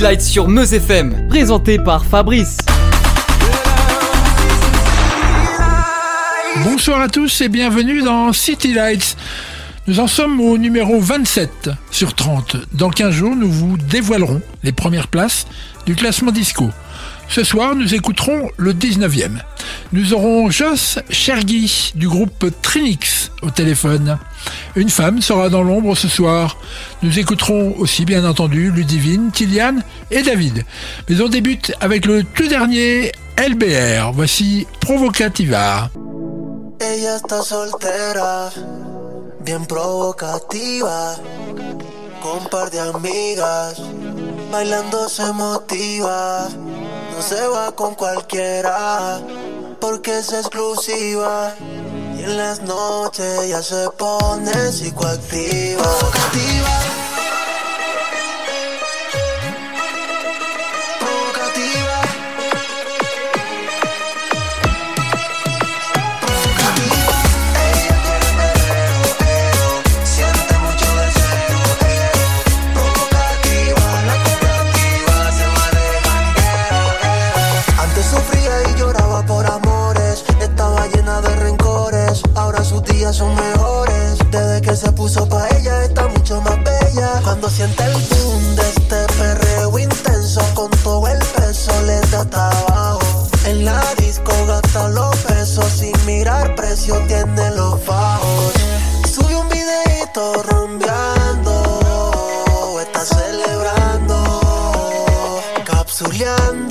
City sur Meuse FM, présenté par Fabrice. Bonsoir à tous et bienvenue dans City Lights. Nous en sommes au numéro 27 sur 30. Dans 15 jours, nous vous dévoilerons les premières places du classement disco. Ce soir, nous écouterons le 19e. Nous aurons Joss Chergui du groupe Trinix au téléphone. Une femme sera dans l'ombre ce soir. Nous écouterons aussi bien entendu Ludivine, Tilian et David. Mais on débute avec le tout dernier LBR. Voici Provocativa. No se va con cualquiera, porque es exclusiva. Y en las noches ya se pone psicoactiva. Provocativa. Días son mejores. Desde que se puso pa' ella está mucho más bella. Cuando siente el boom de este perreo intenso. Con todo el peso le da hasta abajo. En la disco gasta los pesos. Sin mirar precio tiene los bajos. Sube un videito rumbeando. Está celebrando. Capsuleando.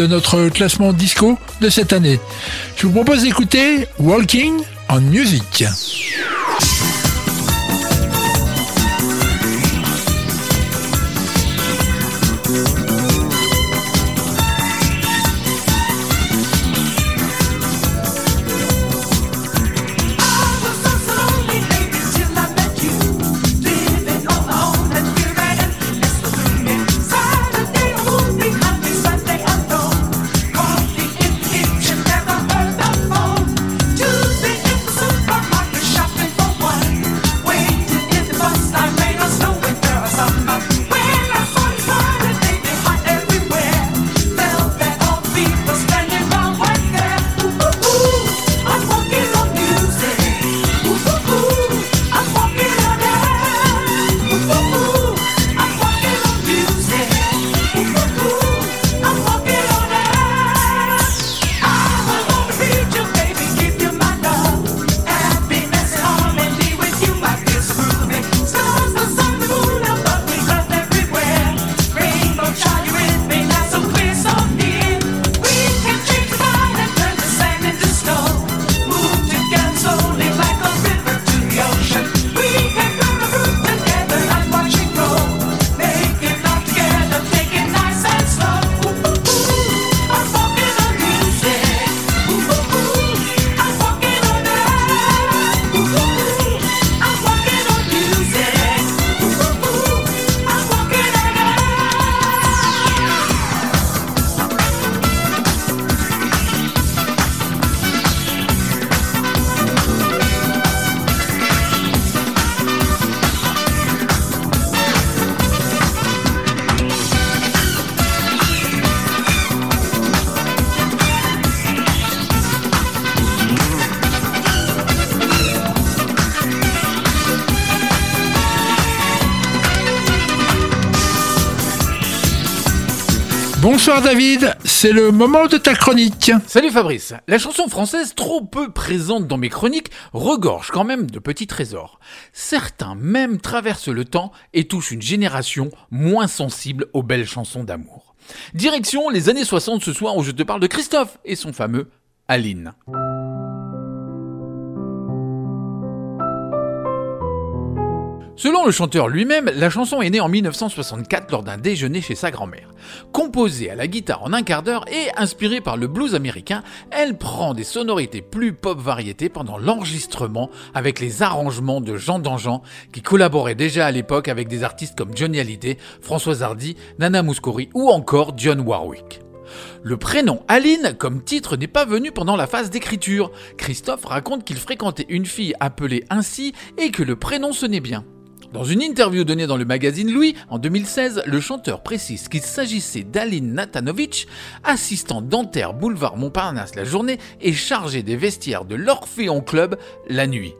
De notre classement disco de cette année. Je vous propose d'écouter Walking on Music. Bonsoir David, c'est le moment de ta chronique. Salut Fabrice. La chanson française, trop peu présente dans mes chroniques, regorge quand même de petits trésors. Certains même traversent le temps et touchent une génération moins sensible aux belles chansons d'amour. Direction les années 60 ce soir où je te parle de Christophe et son fameux Aline. Selon le chanteur lui-même, la chanson est née en 1964 lors d'un déjeuner chez sa grand-mère. Composée à la guitare en un quart d'heure et inspirée par le blues américain, elle prend des sonorités plus pop variété pendant l'enregistrement avec les arrangements de Jean Dangean qui collaborait déjà à l'époque avec des artistes comme Johnny Hallyday, Françoise Hardy, Nana Mouskouri ou encore Dionne Warwick. Le prénom Aline comme titre n'est pas venu pendant la phase d'écriture. Christophe raconte qu'il fréquentait une fille appelée ainsi et que le prénom sonnait bien. Dans une interview donnée dans le magazine Louis en 2016, le chanteur précise qu'il s'agissait d'Aline Natanovic, assistant dentaire boulevard Montparnasse la journée et chargé des vestiaires de l'Orphéon Club la nuit.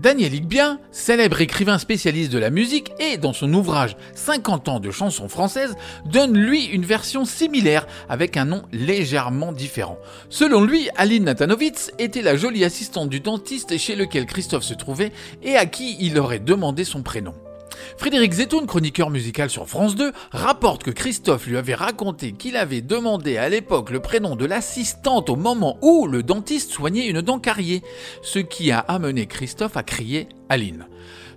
Daniel Igbien, célèbre écrivain spécialiste de la musique et dans son ouvrage 50 ans de chansons françaises, donne lui une version similaire avec un nom légèrement différent. Selon lui, Aline Natanovitz était la jolie assistante du dentiste chez lequel Christophe se trouvait et à qui il aurait demandé son prénom. Frédéric Zetoun, chroniqueur musical sur France 2, rapporte que Christophe lui avait raconté qu'il avait demandé à l'époque le prénom de l'assistante au moment où le dentiste soignait une dent carriée, ce qui a amené Christophe à crier Aline.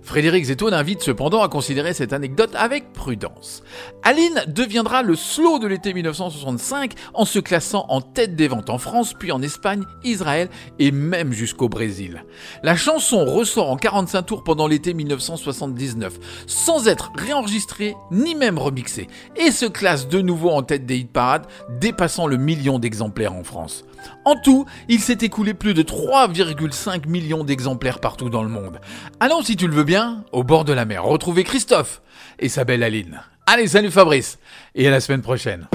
Frédéric Zetoun invite cependant à considérer cette anecdote avec prudence. Aline deviendra le slow de l'été 1965 en se classant en tête des ventes en France, puis en Espagne, Israël et même jusqu'au Brésil. La chanson ressort en 45 tours pendant l'été 1979, sans être réenregistrée ni même remixée, et se classe de nouveau en tête des hit parades, dépassant le million d'exemplaires en France. En tout, il s'est écoulé plus de 3,5 millions d'exemplaires partout dans le monde. Allons, si tu le veux bien, au bord de la mer, retrouver Christophe et sa belle Aline. Allez, salut Fabrice, et à la semaine prochaine.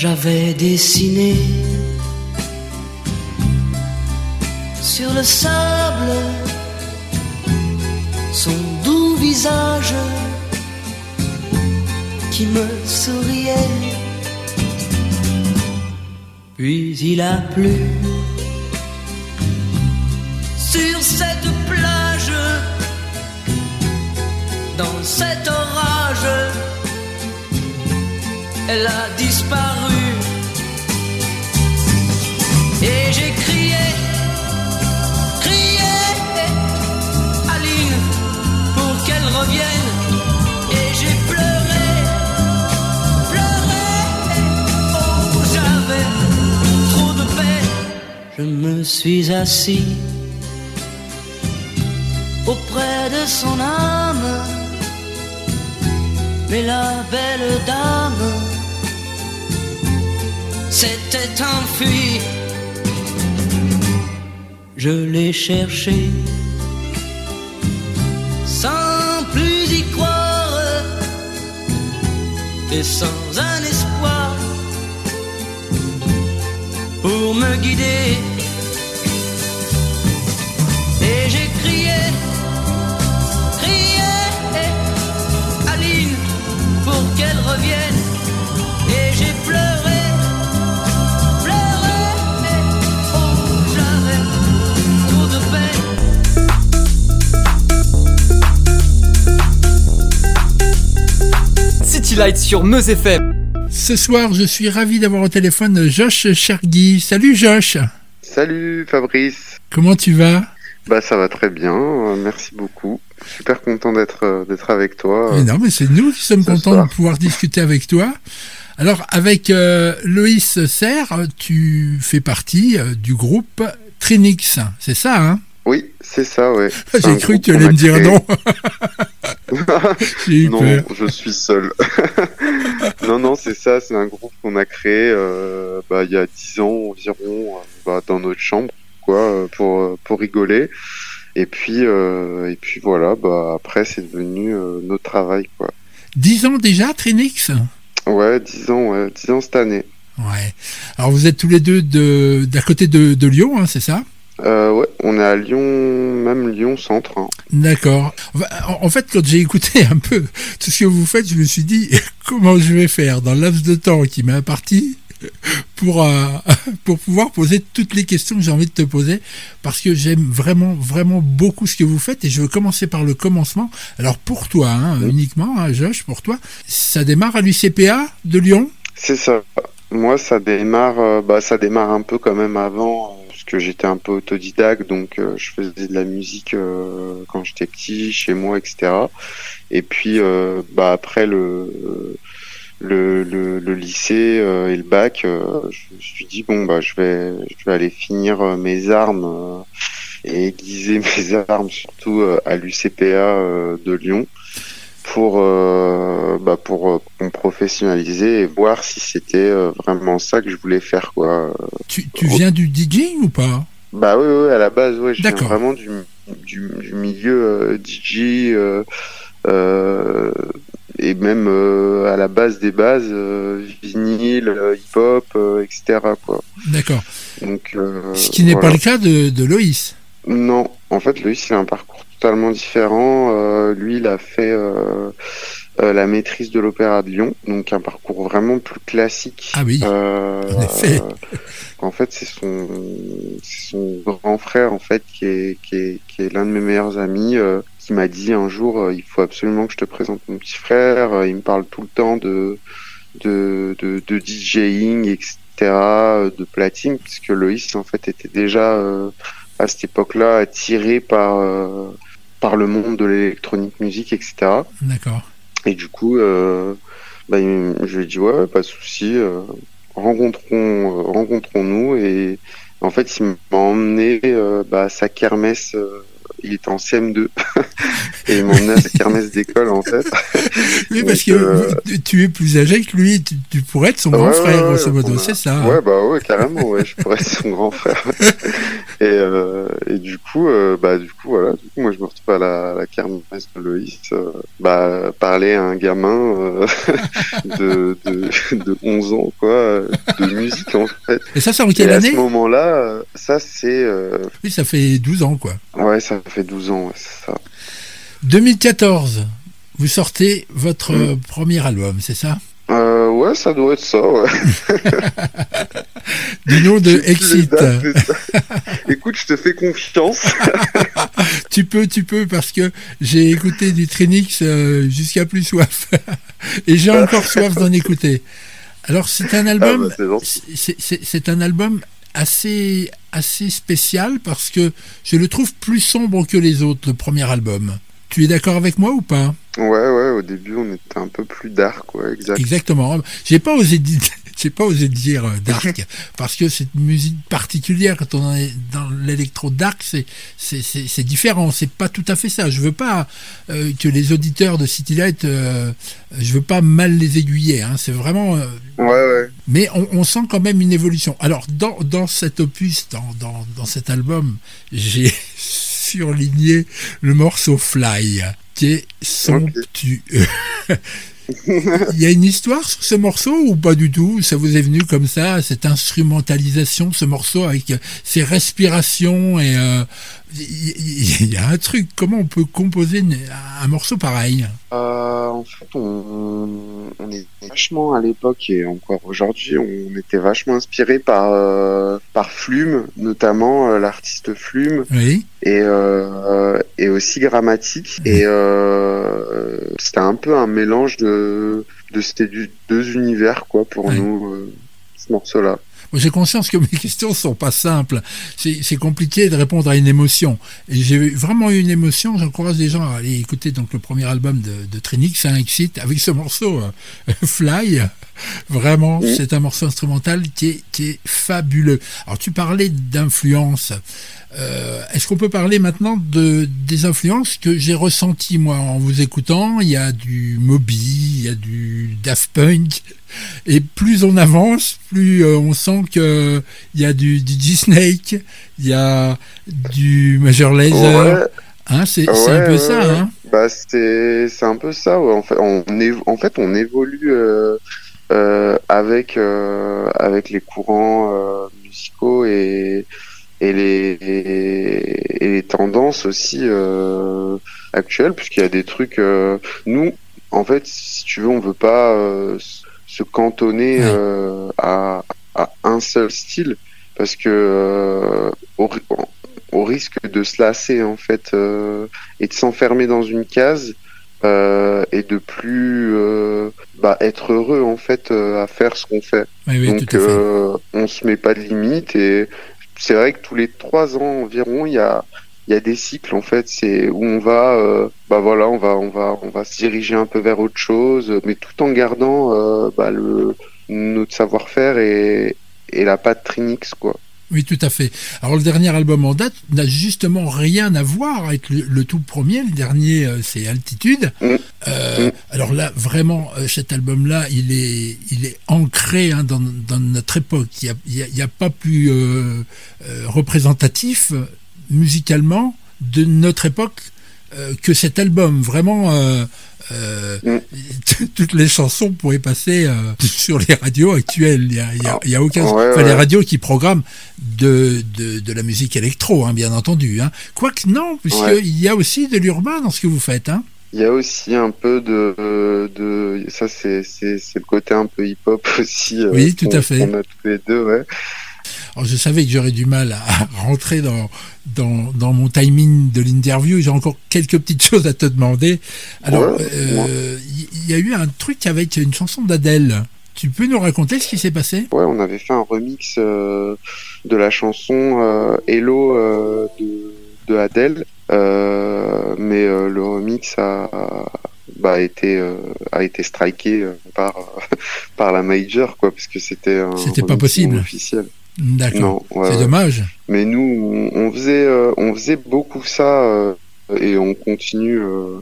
J'avais dessiné sur le sable son doux visage qui me souriait. Puis il a plu sur cette plage, dans cet orage, elle a disparu. Et j'ai crié, Je me suis assis auprès de son âme. Mais la belle dame s'était enfuie. Je l'ai cherché sans plus y croire et sans un espoir pour me guider. Et j'ai crié, crié, Aline, pour qu'elle revienne. Et j'ai pleuré, pleuré, oh, j'avais trop de peine. City Lights sur Meuse FM. Ce soir, je suis ravi d'avoir au téléphone Josh Chergui. Salut Josh, Salut Fabrice. comment tu vas? Bah ça va très bien, merci beaucoup. Super content d'être euh, d'être avec toi. Mais Non, mais c'est nous qui sommes contents soir. de pouvoir discuter avec toi. Alors, avec euh, Loïs Serre, tu fais partie euh, du groupe Trinix, c'est ça, hein? Oui, c'est ça, ouais. J'ai cru que tu allais me dire non. Non, peur. je suis seul. non, non, c'est ça, c'est un groupe qu'on a créé euh, bah, il y a dix ans environ, euh, bah, dans notre chambre, quoi, euh, pour pour rigoler. Et puis euh, et puis voilà, bah après c'est devenu euh, notre travail, quoi. Dix ans déjà, Trinix? Ouais, 10 ans, ouais, 10 ans cette année. Ouais. Alors vous êtes tous les deux de d'à côté de, de Lyon, hein, c'est ça? Euh, ouais, on est à Lyon, même Lyon centre. hein. D'accord. En- fait, quand j'ai écouté un peu tout ce que vous faites, je me suis dit comment je vais faire dans laps de temps qui m'est imparti pour euh, pour pouvoir poser toutes les questions que j'ai envie de te poser parce que j'aime vraiment vraiment beaucoup ce que vous faites et je veux commencer par le commencement. Alors pour toi hein, uniquement, hein, Josh, pour toi, ça démarre à l'UCPA de Lyon? C'est ça. Moi, ça démarre, euh, bah, ça démarre un peu quand même avant, que j'étais un peu autodidacte, donc euh, je faisais de la musique euh, quand j'étais petit, chez moi, etc. Et puis, euh, bah, après le le, le, le lycée euh, et le bac, euh, je me suis dit bon, bah, je vais je vais aller finir mes armes et aiguiser mes armes surtout à l'UCPA de Lyon pour euh, bah pour euh, me professionnaliser et voir si c'était euh, vraiment ça que je voulais faire quoi. Tu, tu viens du DJing ou pas? Bah oui oui à la base ouais je viens vraiment du du, du milieu DJ et même à la base des bases vinyle hip hop euh, etc quoi. D'accord. Donc Ce qui n'est voilà. pas le cas de, de Loïs? Non, en fait, Loïs, il a un parcours totalement différent. Euh, lui, il a fait euh, euh, la maîtrise de l'Opéra de Lyon, donc un parcours vraiment plus classique. Ah oui. Euh, En effet. en fait, c'est son, c'est son grand frère, en fait, qui est, qui est, qui est l'un de mes meilleurs amis, euh, qui m'a dit un jour, euh, il faut absolument que je te présente mon petit frère. Il me parle tout le temps de, de, de, de DJing, etc., de platine, puisque Loïs, en fait, était déjà euh, à cette époque-là attiré par, euh, par le monde de l'électronique musique, etc. D'accord. Et du coup, euh, bah, je lui ai dit ouais, pas de souci, euh, rencontrons, euh, rencontrons-nous et en fait, il m'a emmené euh, bah, à sa kermesse. Il était en CM2 et à sa kermesse d'école en fait. Oui, parce que euh, tu- es plus âgé que lui, tu, tu pourrais être son grand frère, ouais, grosso modo, a- c'est ça. hein. Ouais, bah ouais, carrément, ouais, je pourrais être son grand frère. et, euh, et du coup, euh, bah du coup, voilà, du coup, moi je me retrouve à la, à la kermesse de Loïs, bah parler à un gamin de, de, de 11 ans, quoi, de musique en fait. Et ça, c'est en Et quelle à année? ce moment-là, ça c'est, Oui, ça fait 12 ans, quoi. ouais, ça fait 12 ans, ouais, c'est ça. 2014, vous sortez votre Mm. premier album, c'est ça? Euh, ouais, ça doit être ça, ouais. Du nom de Exit. dates, Écoute, je te fais confiance. Tu peux, tu peux, parce que j'ai écouté du Trinix euh, jusqu'à plus soif. Et j'ai encore soif d'en écouter. Alors, c'est un Ah, album bah, c'est un album assez, assez spécial parce que je le trouve plus sombre que les autres, le premier album. Tu es d'accord avec moi ou pas? Ouais, ouais, au début, on était un peu plus dark, ouais, exact. Exactement. J'ai pas osé dire, j'ai pas osé dire euh, dark parce que c'est une musique particulière quand on est dans l'électro dark, c'est c'est différent. C'est pas tout à fait ça. Je veux pas euh, que les auditeurs de City Light, euh, je veux pas mal les aiguiller. Hein. C'est vraiment. euh, Ouais, ouais. mais on, on sent quand même une évolution. Alors, dans, dans cet opus, dans, dans, dans cet album, j'ai surligné le morceau Fly, qui est somptueux. Il y a une histoire sur ce morceau ou pas du tout? Ça vous est venu comme ça, cette instrumentalisation, ce morceau avec euh, ses respirations et euh, il y, il y a un truc. Comment on peut composer un morceau pareil? Euh, en fait, on, on est vachement à l'époque et encore aujourd'hui, on était vachement inspiré par euh, par Flume, notamment euh, l'artiste Flume Oui. et euh, et aussi Grammatique. Et euh, c'était un peu un mélange de de ces du- deux univers quoi pour nous ce morceau-là. J'ai conscience que mes questions sont pas simples. C'est compliqué de répondre à une émotion. Et j'ai vraiment eu une émotion. J'encourage les gens à aller écouter donc le premier album de, de Trinix, un Exit, avec ce morceau euh, Fly. Vraiment, c'est un morceau instrumental qui est, qui est fabuleux. Alors, tu parlais d'influence. Euh, Est-ce qu'on peut parler maintenant de des influences que j'ai ressenties moi en vous écoutant? Il y a du Moby, il y a du Daft Punk, et plus on avance, plus euh, on sent que il y a du, du G-Snake, il y a du Major Laser. Ouais. Hein, c'est Ouais, un peu ouais, ça. Hein Bah c'est un peu ça. En fait, on évo- en fait on évolue euh, euh, avec euh, avec les courants musicaux et et les et, et les tendances aussi actuelles puisqu'il y a des trucs nous en fait si tu veux on veut pas euh, se cantonner Ouais. euh, à à un seul style parce que euh, au, ri- au risque de se lasser en fait euh, et de s'enfermer dans une case euh, et de plus euh, bah, être heureux en fait euh, à faire ce qu'on fait. Oui, oui, Donc fait. on se met pas de limite et c'est vrai que tous les trois ans environ il y a il y a des cycles en fait c'est où on va euh, bah voilà on va on va on va se diriger un peu vers autre chose mais tout en gardant euh, bah, le notre savoir-faire et et la patte Trinix quoi. Oui, tout à fait. Alors le dernier album en date n'a justement rien à voir avec le, le tout premier. Le dernier, euh, c'est Altitude. Mm. Euh, Mm. Alors là, vraiment, euh, cet album-là, il est, il est ancré hein, dans, dans notre époque. Il n'y a, pas plus représentatif musicalement de notre époque euh, que cet album. Vraiment, euh, euh, Mm. toutes les chansons pourraient passer sur les radios actuelles. Il n'y a, il y a- y a aucun... Ouais, enfin, les ouais. radios qui programment de, de, de la musique électro, hein, bien entendu. Hein. Quoique non, Ouais. puisqu'il y a aussi de l'urbain dans ce que vous faites. Hein. Il y a aussi un peu de, de ça c'est le côté un peu hip hop aussi. Oui, tout à fait. qu'on a tous les deux, ouais. Alors, je savais que j'aurais du mal à rentrer dans, dans, dans mon timing de l'interview. J'ai encore quelques petites choses à te demander. Alors, Ouais, euh, il y, a eu un truc avec une chanson d'Adèle. Tu peux nous raconter ce qui s'est passé? Ouais, on avait fait un remix euh, de la chanson euh, Hello euh, de, de Adele, euh, mais le remix a bah, été a été striké par par la major quoi, parce que c'était un C'était pas possible. officiel. D'accord. Ouais, C'est dommage. Mais nous, on on faisait, euh, on faisait beaucoup ça euh, et on continue euh,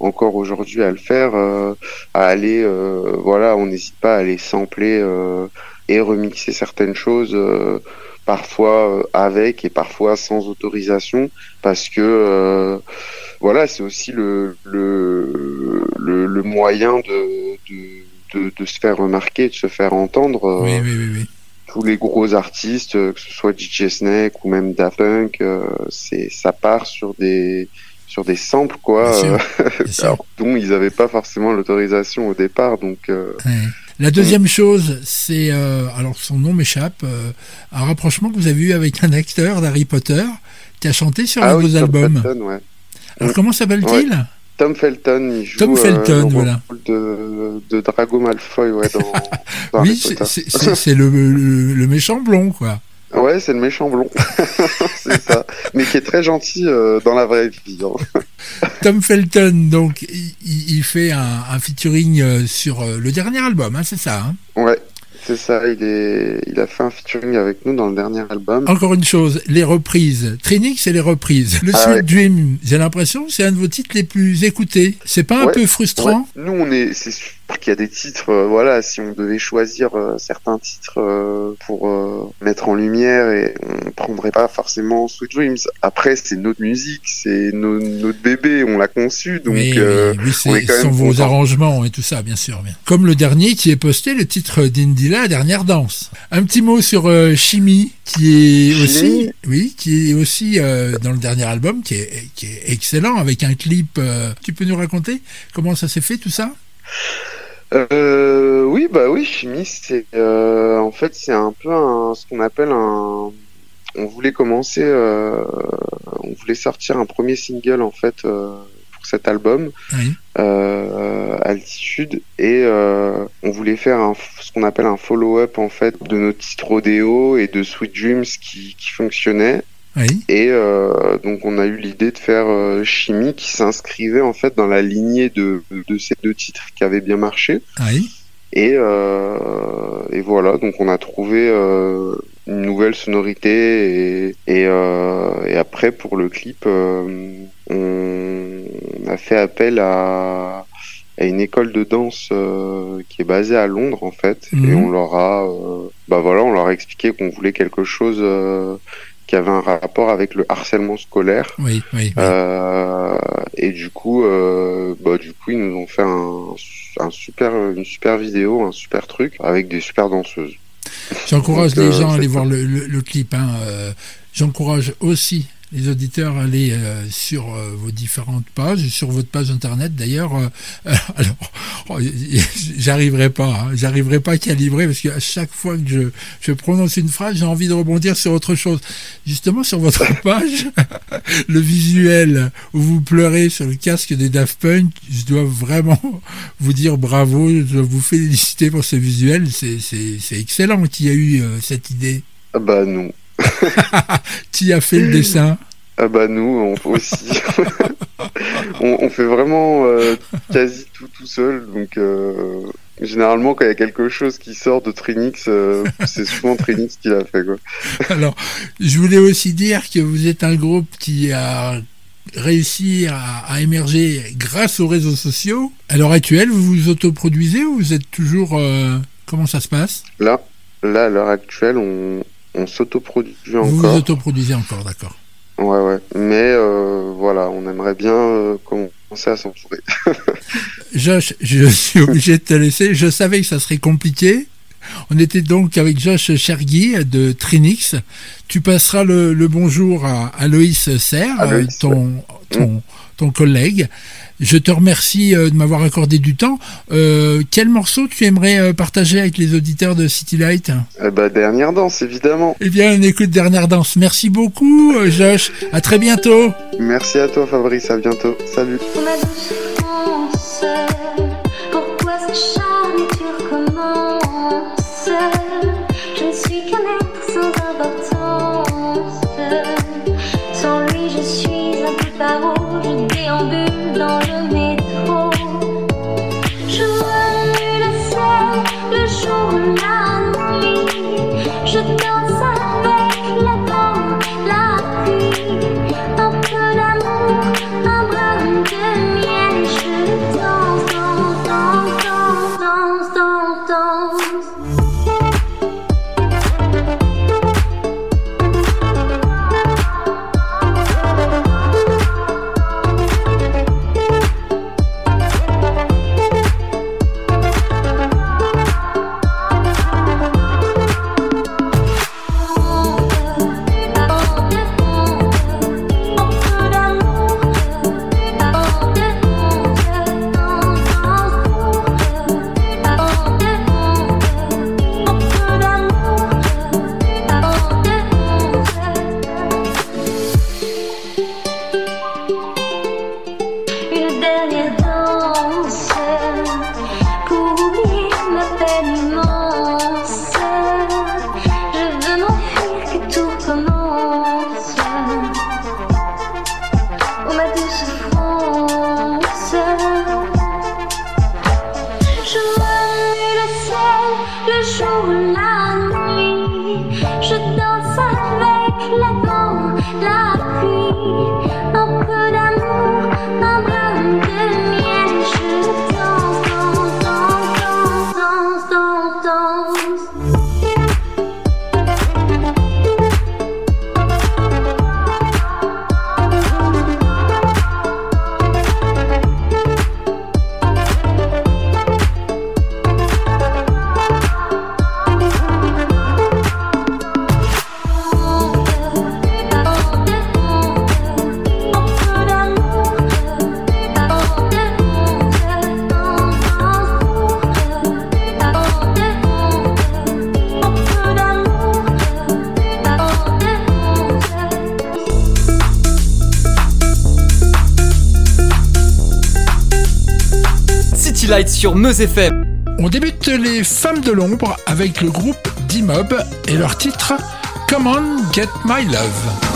encore aujourd'hui à le faire, à aller, voilà, on n'hésite pas à aller sampler et remixer certaines choses, parfois avec et parfois sans autorisation, parce que voilà, c'est aussi le le, le le moyen de, de de de se faire remarquer, de se faire entendre. Oui, oui, oui. oui. Tous les gros artistes, euh, que ce soit DJ Snake ou même Daft Punk, euh, c'est ça part sur des sur des samples quoi, Bien sûr, euh, alors, dont ils n'avaient pas forcément l'autorisation au départ, donc Ouais. La deuxième chose, c'est, euh, alors son nom m'échappe, euh, un rapprochement que vous avez eu avec un acteur d'Harry Potter qui a chanté sur un de vos albums. Ouais. Alors comment s'appelle-t-il? Tom Felton, il joue Tom euh, Felton, le voilà. rôle de, de Drago Malfoy, ouais, dans, dans Oui, c'est- le, le- le méchant blond, quoi. Ouais, c'est le méchant blond, c'est ça, mais qui est très gentil euh, dans la vraie vie. hein. Tom Felton, donc, il, il fait un, un featuring euh, sur le dernier album, hein, c'est ça. hein Ouais, c'est ça. Il est, il a fait un featuring avec nous dans le dernier album. Encore une chose, les reprises. Trinix, c'est les reprises. Le Ah Sweet ouais. Dream, j'ai l'impression que c'est un de vos titres les plus écoutés. C'est pas un Ouais, peu frustrant Ouais. Nous, on est, c'est qu'il y a des titres. euh, voilà, si on devait choisir euh, certains titres euh, pour mettre en lumière, et on prendrait pas forcément Sweet Dreams. Après, c'est notre musique, c'est no- notre bébé, on l'a conçu, donc. oui, oui, oui, c'est- on est quand ce sont même vos content. arrangements et tout ça, bien sûr. Bien. Comme le dernier qui est posté, le titre d'Indila, la dernière danse. Un petit mot sur Chimie, qui est Chimie. aussi, oui, qui est aussi dans le dernier album, qui est, qui est excellent, avec un clip. tu peux nous raconter comment ça s'est fait tout ça? Euh, oui, bah oui, chimie, c'est euh, en fait c'est un peu un, ce qu'on appelle un. On voulait commencer, euh, on voulait sortir un premier single en fait euh, pour cet album, Oui. Altitude, et on voulait faire un, ce qu'on appelle un follow-up en fait de notre titre Rodeo et de Sweet Dreams qui, qui fonctionnait. Oui. Et euh, donc on a eu l'idée de faire euh, Chimie qui s'inscrivait en fait dans la lignée de, de ces deux titres qui avaient bien marché. Oui. Et, euh, et voilà, donc on a trouvé une nouvelle sonorité et, et, et après pour le clip, on a fait appel à, à une école de danse euh, qui est basée à Londres en fait, Mhm. et on leur a, euh, bah voilà, on leur a expliqué qu'on voulait quelque chose euh, qui avait un rapport avec le harcèlement scolaire. Oui, oui. oui. Euh, et du coup, euh, bah, du coup, ils nous ont fait un, un super, une super vidéo, un super truc avec des super danseuses. J'encourage les euh, gens à aller voir le, le- le clip. hein, J'encourage aussi les auditeurs aller euh, sur euh, vos différentes pages, sur votre page internet d'ailleurs. euh, alors, oh, j'arriverai pas, hein, j'arriverai pas à calibrer parce qu'à chaque fois que je, je prononce une phrase, j'ai envie de rebondir sur autre chose. Justement, sur votre page, le visuel où vous pleurez sur le casque des Daft Punk, je dois vraiment vous dire bravo, je dois vous féliciter pour ce visuel. C'est- excellent qui a eu euh, cette idée. Ah bah nous, Qui a fait le dessin ah bah nous on, aussi. on, on fait vraiment euh, quasi tout tout seul. Donc euh, généralement quand il y a quelque chose qui sort de Trinix, euh, c'est souvent Trinix qui l'a fait quoi. Alors, je voulais aussi dire que vous êtes un groupe qui a réussi à, à émerger grâce aux réseaux sociaux. À l'heure actuelle, vous vous autoproduisez ou vous êtes toujours... comment ça se passe? Là, là à l'heure actuelle, on, on s'autoproduit Vous vous encore. autoproduisez encore, d'accord. Ouais ouais. Mais euh, voilà, on aimerait bien euh, commencer à s'entourer. Josh, je suis obligé de te laisser. Je savais que ça serait compliqué. On était donc avec Josh Chergui de Trinix. Tu passeras le, le bonjour à, à Loïs Serre, ton collègue. Je te remercie euh, de m'avoir accordé du temps. Euh, quel morceau tu aimerais euh, partager avec les auditeurs de City Light? Eh bah dernière danse évidemment. Eh bien, on écoute Dernière Danse. Merci beaucoup, euh, Josh. À très bientôt. Merci à toi Fabrice, à bientôt. Salut. Ma douce France, pourquoi s'acharner et tu recommences Je ne suis qu'un être sans importance. Sans lui, je suis un peu paro, je déambule Sur Meuse FM. On débute les femmes de l'ombre avec le groupe D-Mob et leur titre Come on, get my love.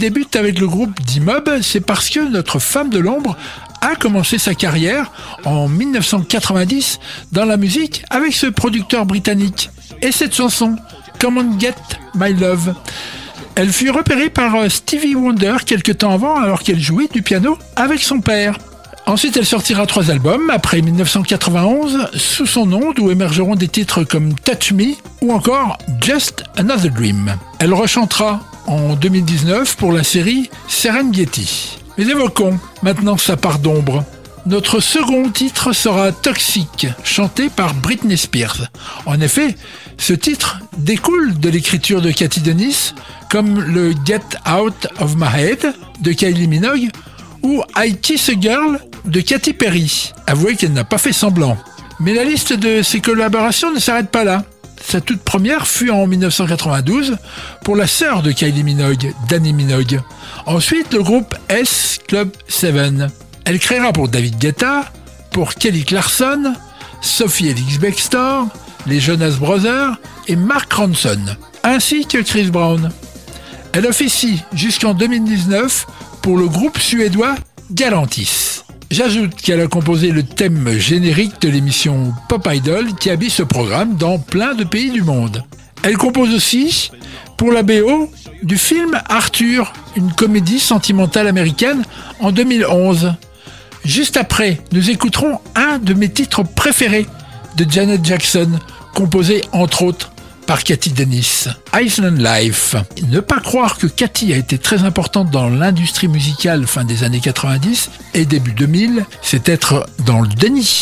Débute avec le groupe d'Imob, c'est parce que notre femme de l'ombre a commencé sa carrière en 1990 dans la musique avec ce producteur britannique. Et cette chanson, Come on Get My Love. Elle fut repérée par euh, Stevie Wonder quelques temps avant alors qu'elle jouait du piano avec son père. Ensuite, elle sortira trois albums après 1991 sous son nom d'où émergeront des titres comme Touch Me ou encore Just Another Dream. Elle rechantera en 2019 pour la série Serengeti. Mais évoquons maintenant sa part d'ombre. Notre second titre sera Toxic, chanté par Britney Spears. En effet, ce titre découle de l'écriture de Cathy Dennis, comme le Get Out of My Head de Kylie Minogue ou I Kiss a Girl de Katy Perry. Avouez qu'elle n'a pas fait semblant. Mais la liste de ses collaborations ne s'arrête pas là. Sa toute première fut en 1992 pour la sœur de Kylie Minogue, Danny Minogue. Ensuite, le groupe S Club 7. Elle créera pour David Guetta, pour Kelly Clarkson, Sophie Elix Bextor, les Jonas Brothers et Mark Ronson, ainsi que Chris Brown. Elle officie jusqu'en 2019 pour le groupe suédois Galantis. J'ajoute qu'elle a composé le thème générique de l'émission Pop Idol qui habille ce programme dans plein de pays du monde. Elle compose aussi pour la BO du film Arthur, une comédie sentimentale américaine en 2011. Juste après, nous écouterons un de mes titres préférés de Janet Jackson, composé entre autres par Cathy Dennis, Iceland Life. Ne pas croire que Cathy a été très importante dans l'industrie musicale fin des années 90 et début 2000, c'est être dans le déni.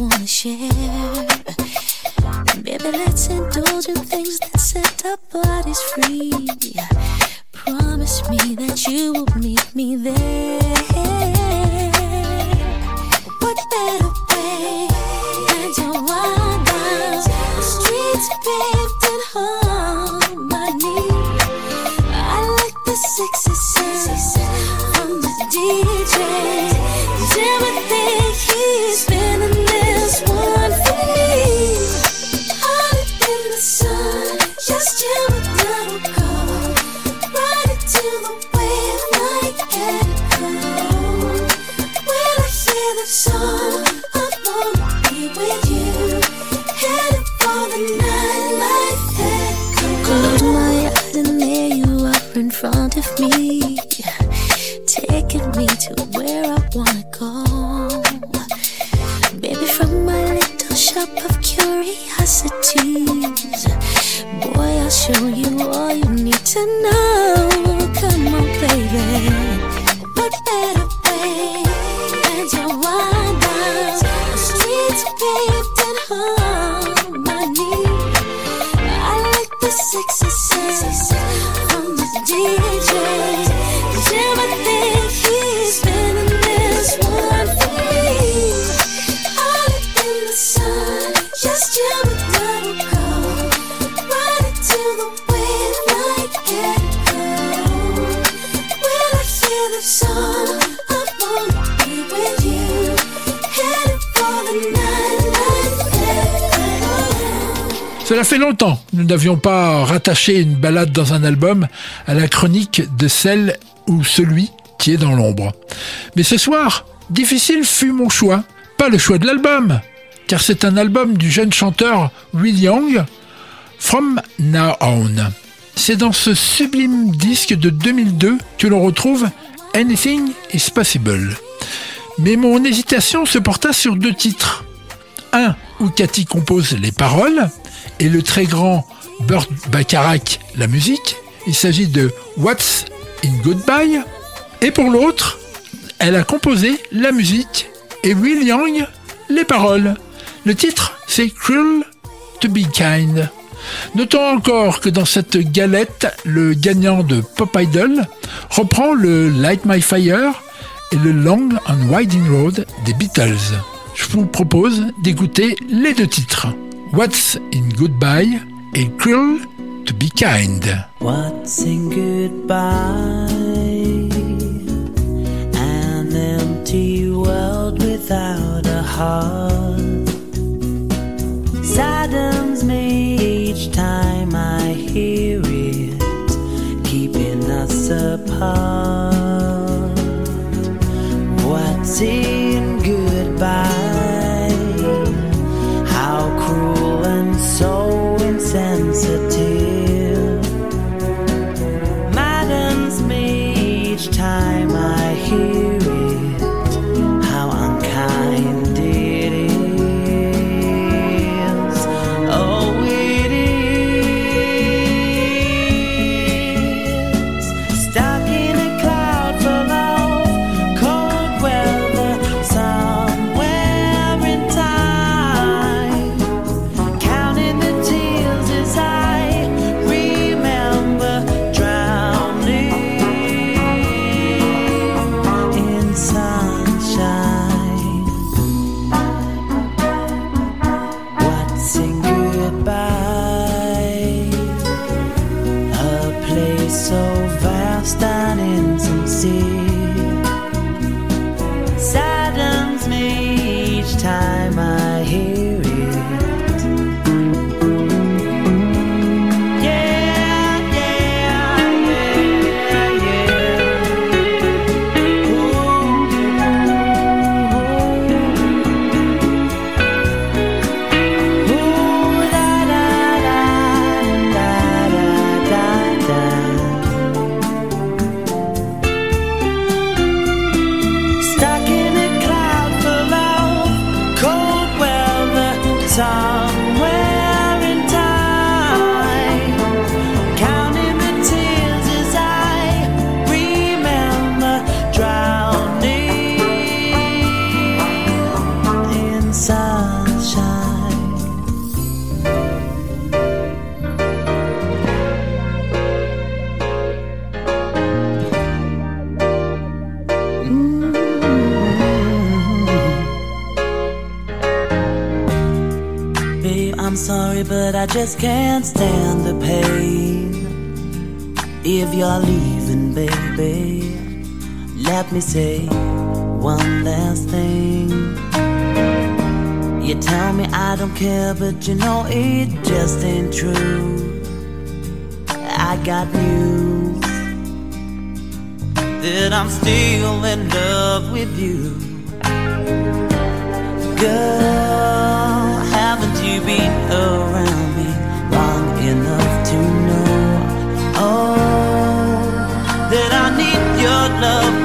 Wanna share. Baby, let's indulge in things that set our bodies free. Promise me that you will meet me there. N'avions pas rattaché une balade dans un album à la chronique de celle ou celui qui est dans l'ombre. Mais ce soir, difficile fut mon choix. Pas le choix de l'album, car c'est un album du jeune chanteur Will Young, From Now On. C'est dans ce sublime disque de 2002 que l'on retrouve Anything is Possible. Mais mon hésitation se porta sur deux titres. Un où Cathy compose les paroles et le très grand Burt Bacharach la musique. Il s'agit de What's in Goodbye. Et pour l'autre, elle a composé la musique et Will Young les paroles. Le titre, c'est Cruel to be Kind. Notons encore que dans cette galette, le gagnant de Pop Idol reprend le Light My Fire et le Long and Winding Road des Beatles. Je vous propose d'écouter les deux titres. What's in Goodbye et Cruel to be Kind. What's in goodbye? An empty world without a heart saddens me each time I hear it, keeping us apart. What's in goodbye? That I'm still in love with you. Girl, haven't you been around me long enough to know? Oh, that I need your love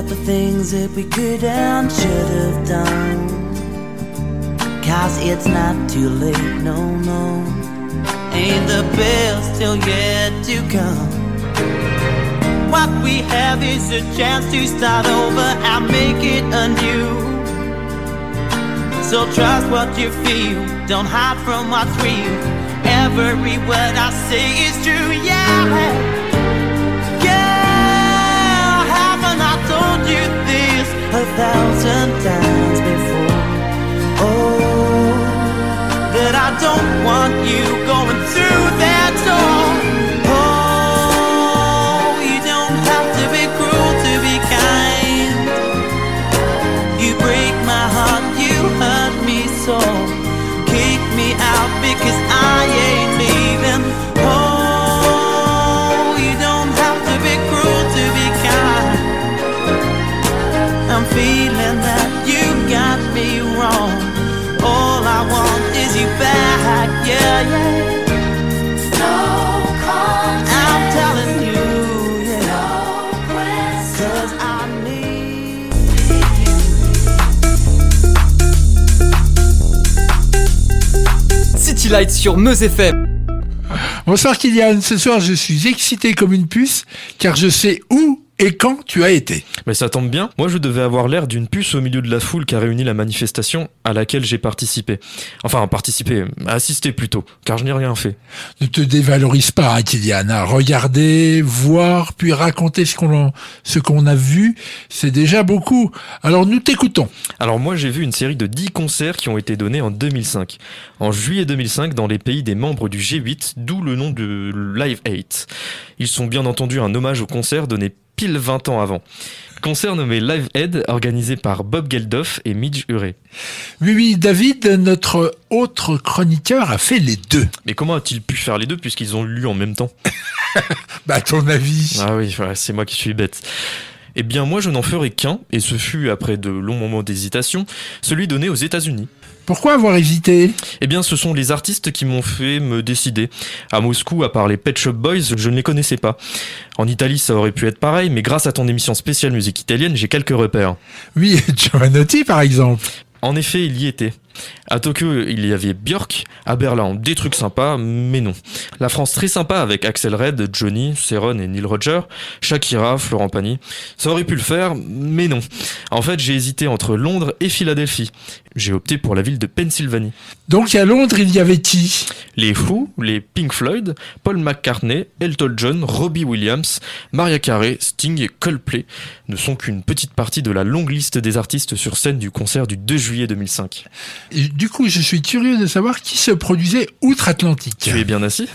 about the things that we could and should have done. Cause it's not too late, no, no. Ain't the best still yet to come. What we have is a chance to start over and make it anew. So trust what you feel, don't hide from what's real. Every word I say is true, yeah. Yeah, you this a thousand times before? Oh, that I don't want you going through that door. Oh, you don't have to be cruel to be kind. You break my heart, you hurt me so. Kick me out because I ain't City Lights sur Meuse FM. Bonsoir Kylian, ce soir je suis excité comme une puce car je sais où et quand tu as été. Mais ça tombe bien, moi je devais avoir l'air d'une puce au milieu de la foule qui a réuni la manifestation à laquelle j'ai participé. Enfin, participé, assisté plutôt, car je n'ai rien fait. Ne te dévalorise pas, hein. Regarder, voir, puis raconter ce qu'on ce qu'on a vu, c'est déjà beaucoup. Alors nous t'écoutons. Alors moi j'ai vu une série de 10 concerts qui ont été donnés en 2005. En juillet 2005 dans les pays des membres du G8, d'où le nom de Live 8. Ils sont bien entendu un hommage au concert donné pile 20 ans avant. Concert nommé Live Aid, organisé par Bob Geldof et Midge Ure. Oui, oui, David, notre autre chroniqueur, a fait les deux. Mais comment a-t-il pu faire les deux puisqu'ils ont lu en même temps? Bah, à ton avis. Ah oui, voilà, c'est moi qui suis bête. Eh bien, moi, je n'en ferai qu'un, et ce fut après de longs moments d'hésitation, celui donné aux États-Unis. Pourquoi avoir hésité? Eh bien, ce sont les artistes qui m'ont fait me décider. À Moscou, à part les Pet Shop Boys, je ne les connaissais pas. En Italie, ça aurait pu être pareil, mais grâce à ton émission spéciale musique italienne, j'ai quelques repères. Oui, Giovanotti par exemple. En effet, il y était. À Tokyo, il y avait Björk. À Berlin, des trucs sympas, mais non. La France très sympa avec Axel Red, Johnny, Céron et Neil Roger. Shakira, Florent Pagny. Ça aurait pu le faire, mais non. En fait, j'ai hésité entre Londres et Philadelphie. J'ai opté pour la ville de Pennsylvanie. Donc à Londres, il y avait qui? Les Who, les Pink Floyd, Paul McCartney, Elton John, Robbie Williams, Maria Carey, Sting et Coldplay ne sont qu'une petite partie de la longue liste des artistes sur scène du concert du 2 juillet 2005. Et Du coup, je suis curieux de savoir qui se produisait outre-Atlantique. Tu es bien assis?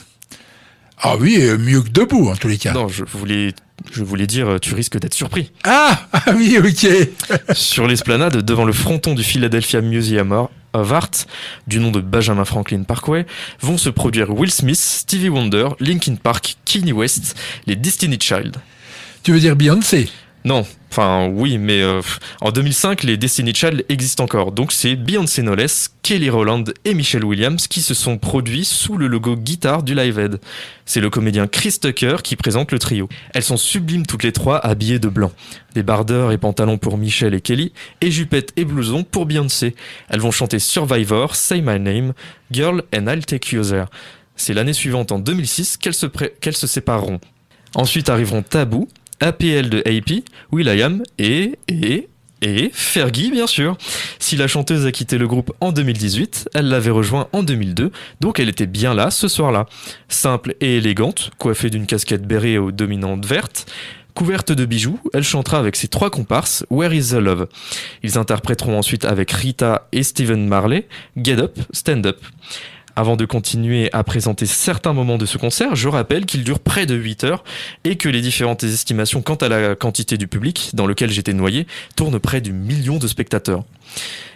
Ah oui, euh, mieux que debout en tous les cas. Non, je voulais, je voulais dire, euh, tu risques d'être surpris. Ah, ah oui, ok. Sur l'esplanade, devant le fronton du Philadelphia Museum of Art, du nom de Benjamin Franklin Parkway, vont se produire Will Smith, Stevie Wonder, Linkin Park, Kanye West, les Destiny Child. Tu veux dire Beyoncé? Non, enfin oui, mais euh, en 2005, les Destiny Child existent encore. Donc c'est Beyoncé Knowles, Kelly Rowland et Michelle Williams qui se sont produits sous le logo guitare du Live Aid. C'est le comédien Chris Tucker qui présente le trio. Elles sont sublimes toutes les trois, habillées de blanc. Des bardeurs et pantalons pour Michelle et Kelly, et jupettes et blousons pour Beyoncé. Elles vont chanter Survivor, Say My Name, Girl and I'll Take You There. C'est l'année suivante, en 2006, qu'elles se, qu'elles se sépareront. Ensuite arriveront Taboo, APL de AP, Will.i.am et, et, et Fergie, bien sûr. Si la chanteuse a quitté le groupe en 2018, elle l'avait rejoint en 2002, donc elle était bien là ce soir-là. Simple et élégante, coiffée d'une casquette bérée aux dominantes vertes, Couverte de bijoux, elle chantera avec ses trois comparses Where is the Love? Ils interpréteront ensuite avec Rita et Steven Marley Get Up, Stand Up. Avant de continuer à présenter certains moments de ce concert, je rappelle qu'il dure près de 8 heures et que les différentes estimations quant à la quantité du public dans lequel j'étais noyé tournent près du million de spectateurs.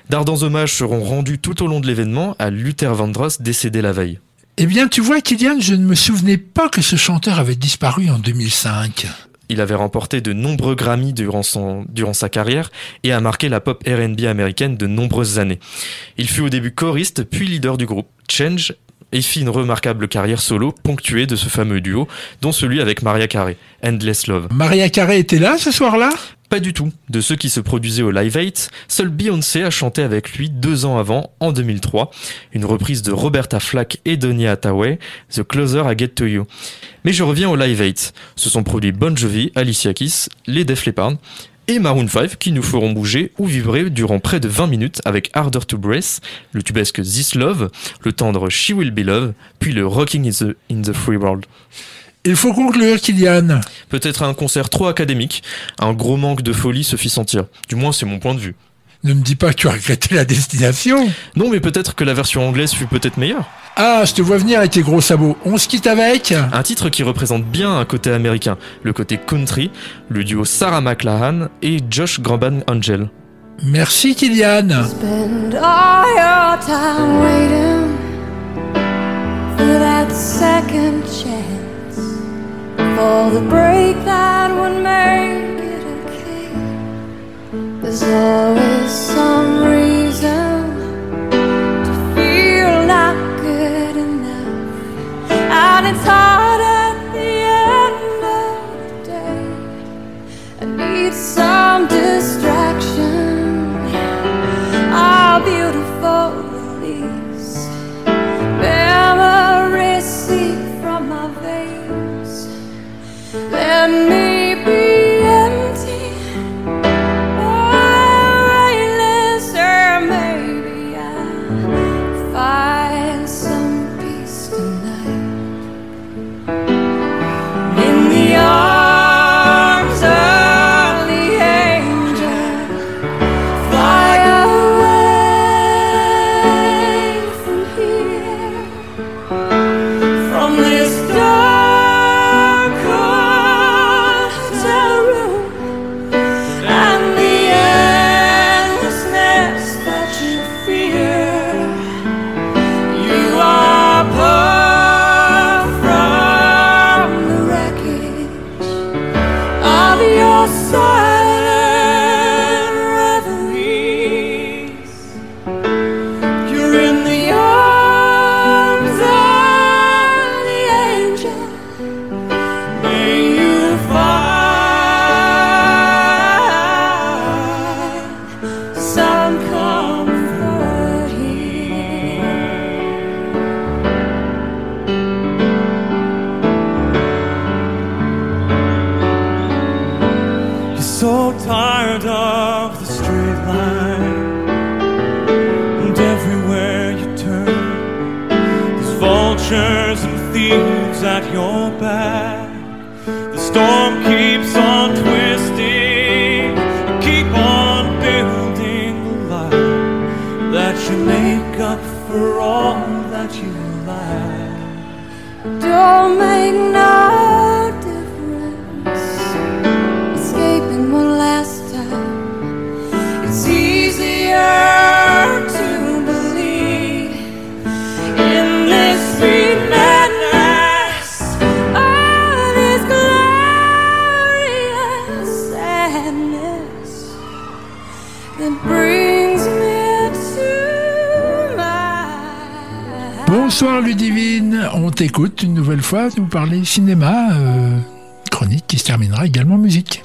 D'ardents hommages seront rendus tout au long de l'événement à Luther Vandross décédé la veille. Eh bien, tu vois, Kylian, je ne me souvenais pas que ce chanteur avait disparu en 2005. Il avait remporté de nombreux Grammy durant, son, durant sa carrière et a marqué la pop RB américaine de nombreuses années. Il fut au début choriste puis leader du groupe Change et fit une remarquable carrière solo ponctuée de ce fameux duo, dont celui avec Maria Carey, Endless Love. Maria Carey était là ce soir-là? Pas du tout. De ceux qui se produisaient au Live 8, seule Beyoncé a chanté avec lui deux ans avant, en 2003, une reprise de Roberta Flack et Donny Hathaway, The Closer I Get to You. Mais je reviens au Live 8. Se sont produits Bon Jovi, Alicia Keys, les Def Leppard et Maroon 5 qui nous feront bouger ou vibrer durant près de 20 minutes avec Harder to Brace, le tubesque This Love, le tendre She Will Be Love, puis le Rocking in the Free World. Il faut conclure, Kylian. Peut-être un concert trop académique, un gros manque de folie se fit sentir. Du moins, c'est mon point de vue. Ne me dis pas que tu as regretté la destination. Non, mais peut-être que la version anglaise fut peut-être meilleure. Ah, je te vois venir avec tes gros sabots. On se quitte avec Un titre qui représente bien un côté américain, le côté country, le duo Sarah McLachlan et Josh Groban Angel. Merci, Kylian. Spend all your time waiting for that second chance, for the break that would make it okay. There's always some reason me Bonsoir Ludivine, on t'écoute une nouvelle fois nous parler cinéma, euh, chronique qui se terminera également musique.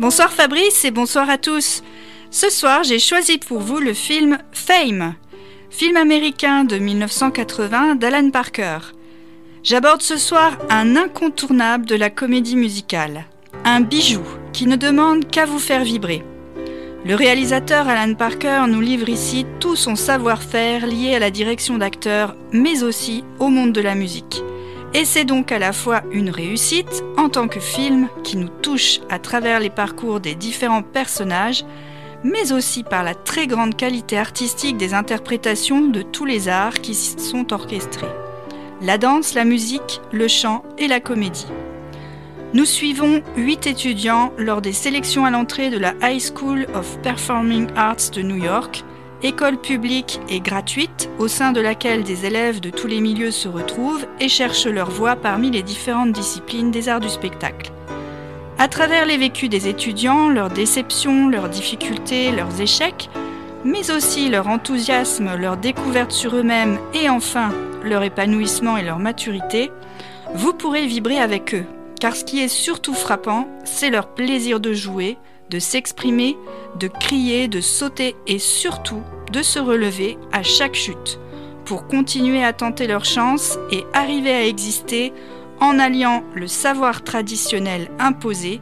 Bonsoir Fabrice et bonsoir à tous. Ce soir, j'ai choisi pour vous le film Fame, film américain de 1980 d'Alan Parker. J'aborde ce soir un incontournable de la comédie musicale, un bijou qui ne demande qu'à vous faire vibrer. Le réalisateur Alan Parker nous livre ici tout son savoir-faire lié à la direction d'acteurs, mais aussi au monde de la musique. Et c'est donc à la fois une réussite en tant que film qui nous touche à travers les parcours des différents personnages, mais aussi par la très grande qualité artistique des interprétations de tous les arts qui sont orchestrés. La danse, la musique, le chant et la comédie. Nous suivons huit étudiants lors des sélections à l'entrée de la High School of Performing Arts de New York, école publique et gratuite au sein de laquelle des élèves de tous les milieux se retrouvent et cherchent leur voie parmi les différentes disciplines des arts du spectacle. À travers les vécus des étudiants, leurs déceptions, leurs difficultés, leurs échecs, mais aussi leur enthousiasme, leur découverte sur eux-mêmes et enfin leur épanouissement et leur maturité, vous pourrez vibrer avec eux. Car ce qui est surtout frappant, c'est leur plaisir de jouer, de s'exprimer, de crier, de sauter et surtout de se relever à chaque chute pour continuer à tenter leur chance et arriver à exister en alliant le savoir traditionnel imposé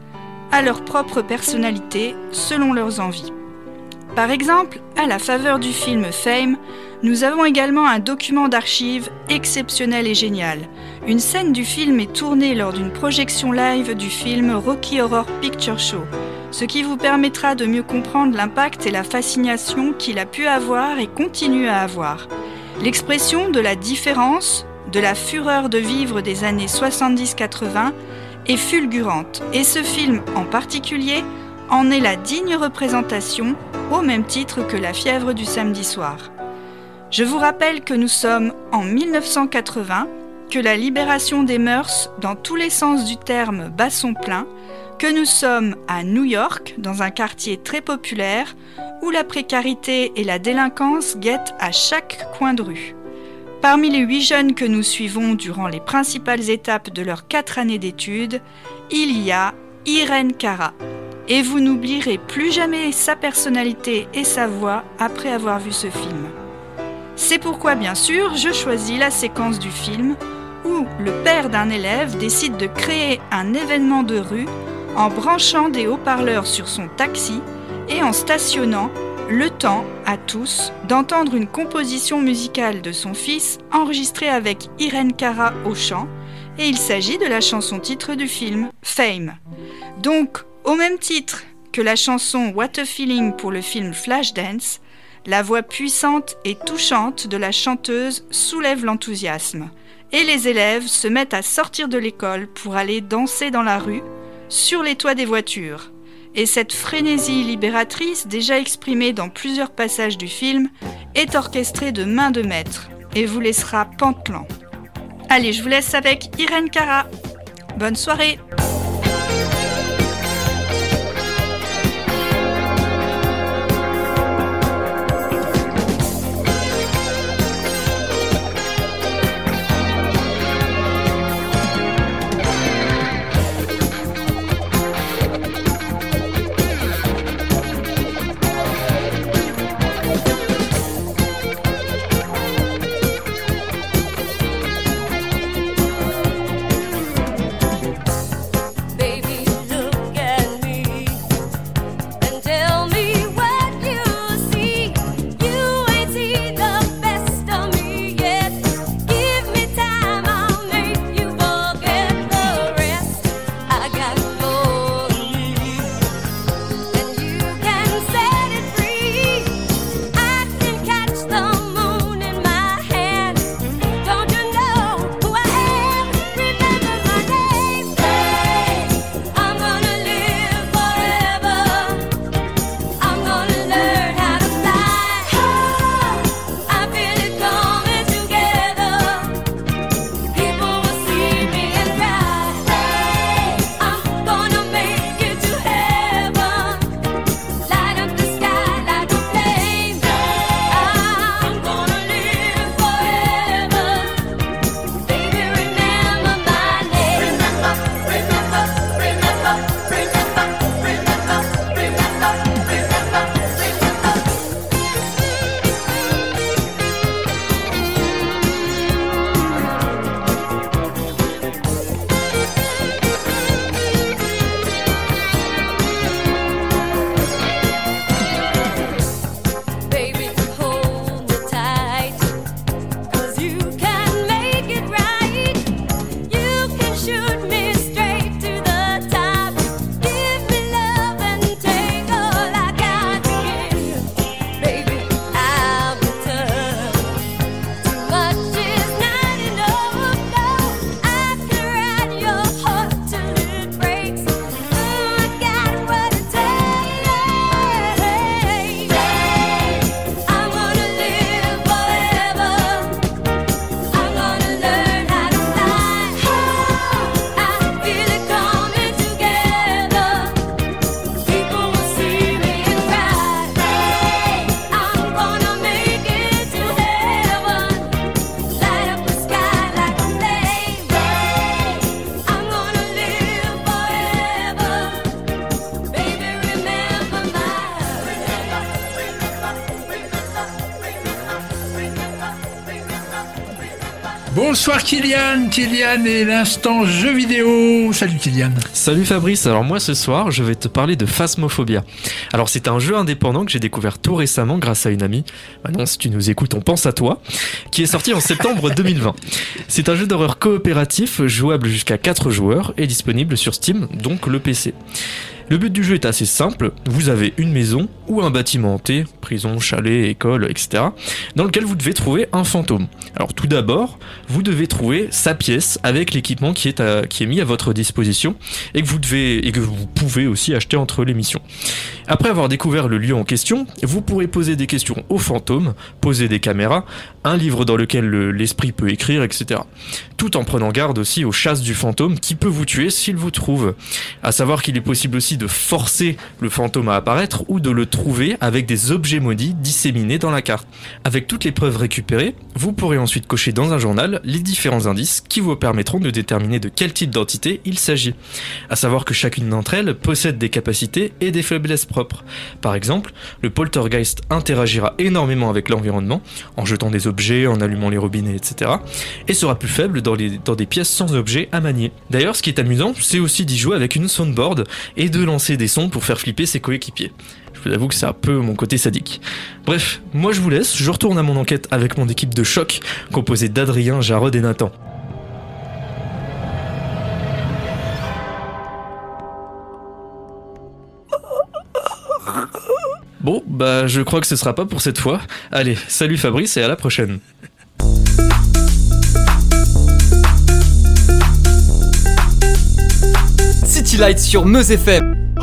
à leur propre personnalité selon leurs envies. Par exemple, à la faveur du film Fame, nous avons également un document d'archives exceptionnel et génial. Une scène du film est tournée lors d'une projection live du film Rocky Horror Picture Show, ce qui vous permettra de mieux comprendre l'impact et la fascination qu'il a pu avoir et continue à avoir. L'expression de la différence, de la fureur de vivre des années 70-80 est fulgurante, et ce film en particulier en est la digne représentation au même titre que la fièvre du samedi soir. Je vous rappelle que nous sommes en 1980, que la libération des mœurs dans tous les sens du terme bat son plein, que nous sommes à New York, dans un quartier très populaire, où la précarité et la délinquance guettent à chaque coin de rue. Parmi les huit jeunes que nous suivons durant les principales étapes de leurs quatre années d'études, il y a Irène Cara. Et vous n'oublierez plus jamais sa personnalité et sa voix après avoir vu ce film. C'est pourquoi, bien sûr, je choisis la séquence du film où le père d'un élève décide de créer un événement de rue en branchant des haut-parleurs sur son taxi et en stationnant le temps à tous d'entendre une composition musicale de son fils enregistrée avec Irène Cara au chant, et il s'agit de la chanson titre du film Fame. Donc, au même titre que la chanson What a Feeling pour le film Flashdance, la voix puissante et touchante de la chanteuse soulève l'enthousiasme, et les élèves se mettent à sortir de l'école pour aller danser dans la rue, sur les toits des voitures. Et cette frénésie libératrice, déjà exprimée dans plusieurs passages du film, est orchestrée de main de maître et vous laissera pantelant. Allez, je vous laisse avec Irène Cara. Bonne soirée Kylian, Kylian et l'instant jeu vidéo. Salut Kylian. Salut Fabrice, alors moi ce soir je vais te parler de Phasmophobia. Alors c'est un jeu indépendant que j'ai découvert tout récemment grâce à une amie, maintenant si tu nous écoutes on pense à toi, qui est sorti en septembre 2020. C'est un jeu d'horreur coopératif jouable jusqu'à 4 joueurs et disponible sur Steam, donc le PC. Le but du jeu est assez simple, vous avez une maison ou un bâtiment hanté, prison, chalet, école, etc., dans lequel vous devez trouver un fantôme. Alors tout d'abord, vous devez trouver sa pièce avec l'équipement qui, est mis à votre disposition et que vous et que vous pouvez aussi acheter entre les missions. Après avoir découvert le lieu en question, vous pourrez poser des questions au fantôme, poser des caméras, un livre dans lequel le- l'esprit peut écrire, etc. Tout en prenant garde aussi aux chasses du fantôme qui peut vous tuer s'il vous trouve. À savoir qu'il est possible aussi de forcer le fantôme à apparaître ou de le trouver avec des objets maudits disséminés dans la carte. Avec toutes les preuves récupérées, vous pourrez ensuite cocher dans un journal les différents indices qui vous permettront de déterminer de quel type d'entité il s'agit. À savoir que chacune d'entre elles possède des capacités et des faiblesses propres. Par exemple, le poltergeist interagira énormément avec l'environnement, en jetant des objets, en allumant les robinets, etc. Et sera plus faible dans, dans des pièces sans objets à manier. D'ailleurs, ce qui est amusant, c'est aussi d'y jouer avec une soundboard et de lancer des sons pour faire flipper ses coéquipiers. Je vous avoue que c'est un peu mon côté sadique. Bref, moi je vous laisse, je retourne à mon enquête avec mon équipe de choc, composée d'Adrien, Jarod et Nathan. Bon, bah je crois que ce sera pas pour cette fois. Allez, salut Fabrice et à la prochaine. City Light sur Meuse FM.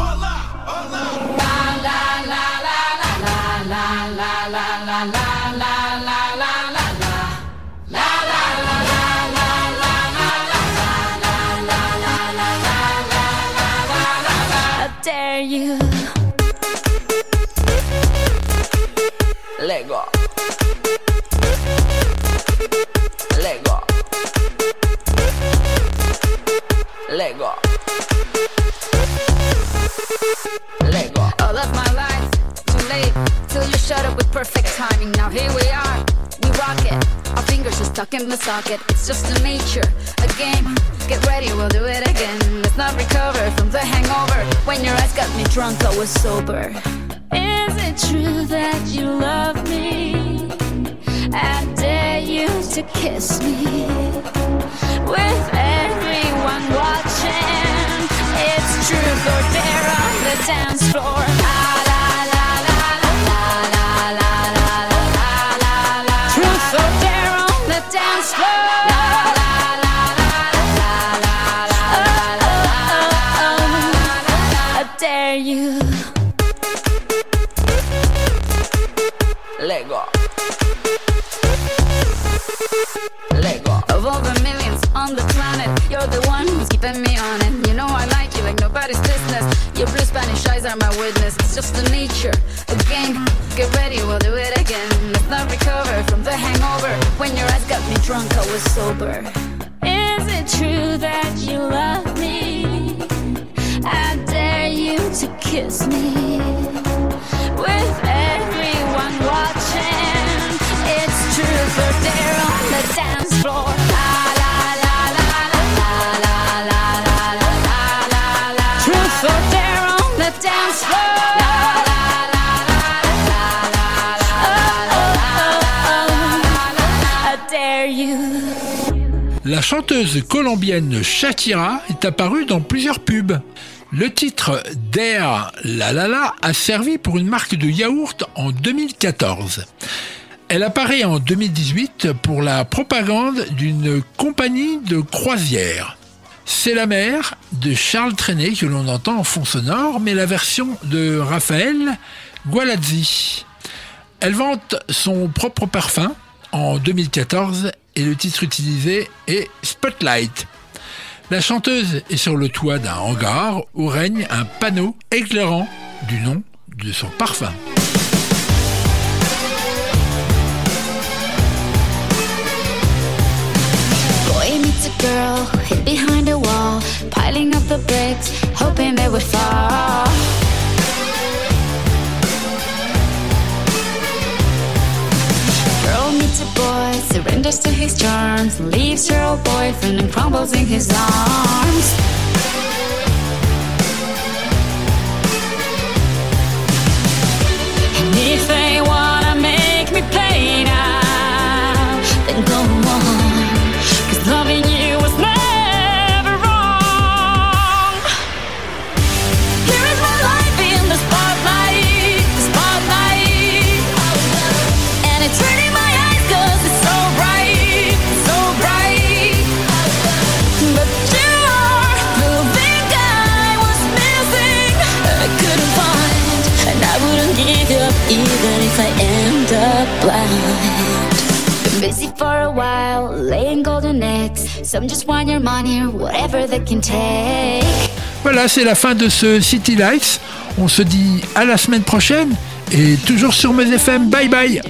Let go. All of my life, too late till you shut up with perfect timing. Now here we are, we rock it. Our fingers are stuck in the socket. It's just a nature, a game. Get ready, we'll do it again. Let's not recover from the hangover. When your eyes got me drunk, I was sober. Is it true that you love me? I dare you to kiss me with everyone watching. It's truth or dare dance floor. Just the nature, a game. Get ready, we'll do it again. Let's not recover from the hangover. When your eyes got me drunk, I was sober. Is it true that you love me? I dare you to kiss me with everyone watching. It's truth or dare on the dance floor. Chanteuse colombienne Shakira est apparue dans plusieurs pubs. Le titre Dare La La a servi pour une marque de yaourt en 2014. Elle apparaît en 2018 pour la propagande d'une compagnie de croisière. C'est la mère de Charles Trenet que l'on entend en fond sonore, mais la version de Raphaël Gualazzi. Elle vante son propre parfum en 2014 et le titre utilisé est Spotlight. La chanteuse est sur le toit d'un hangar où règne un panneau éclairant du nom de son parfum. Meets a boy, surrenders to his charms, leaves her old boyfriend and crumbles in his arms. And if they wanna blind. Been busy for a while, laying golden eggs. Some just want your money or whatever they can take. Voilà, c'est la fin de ce City Lights. On se dit à la semaine prochaine et toujours sur mes FM. Bye bye.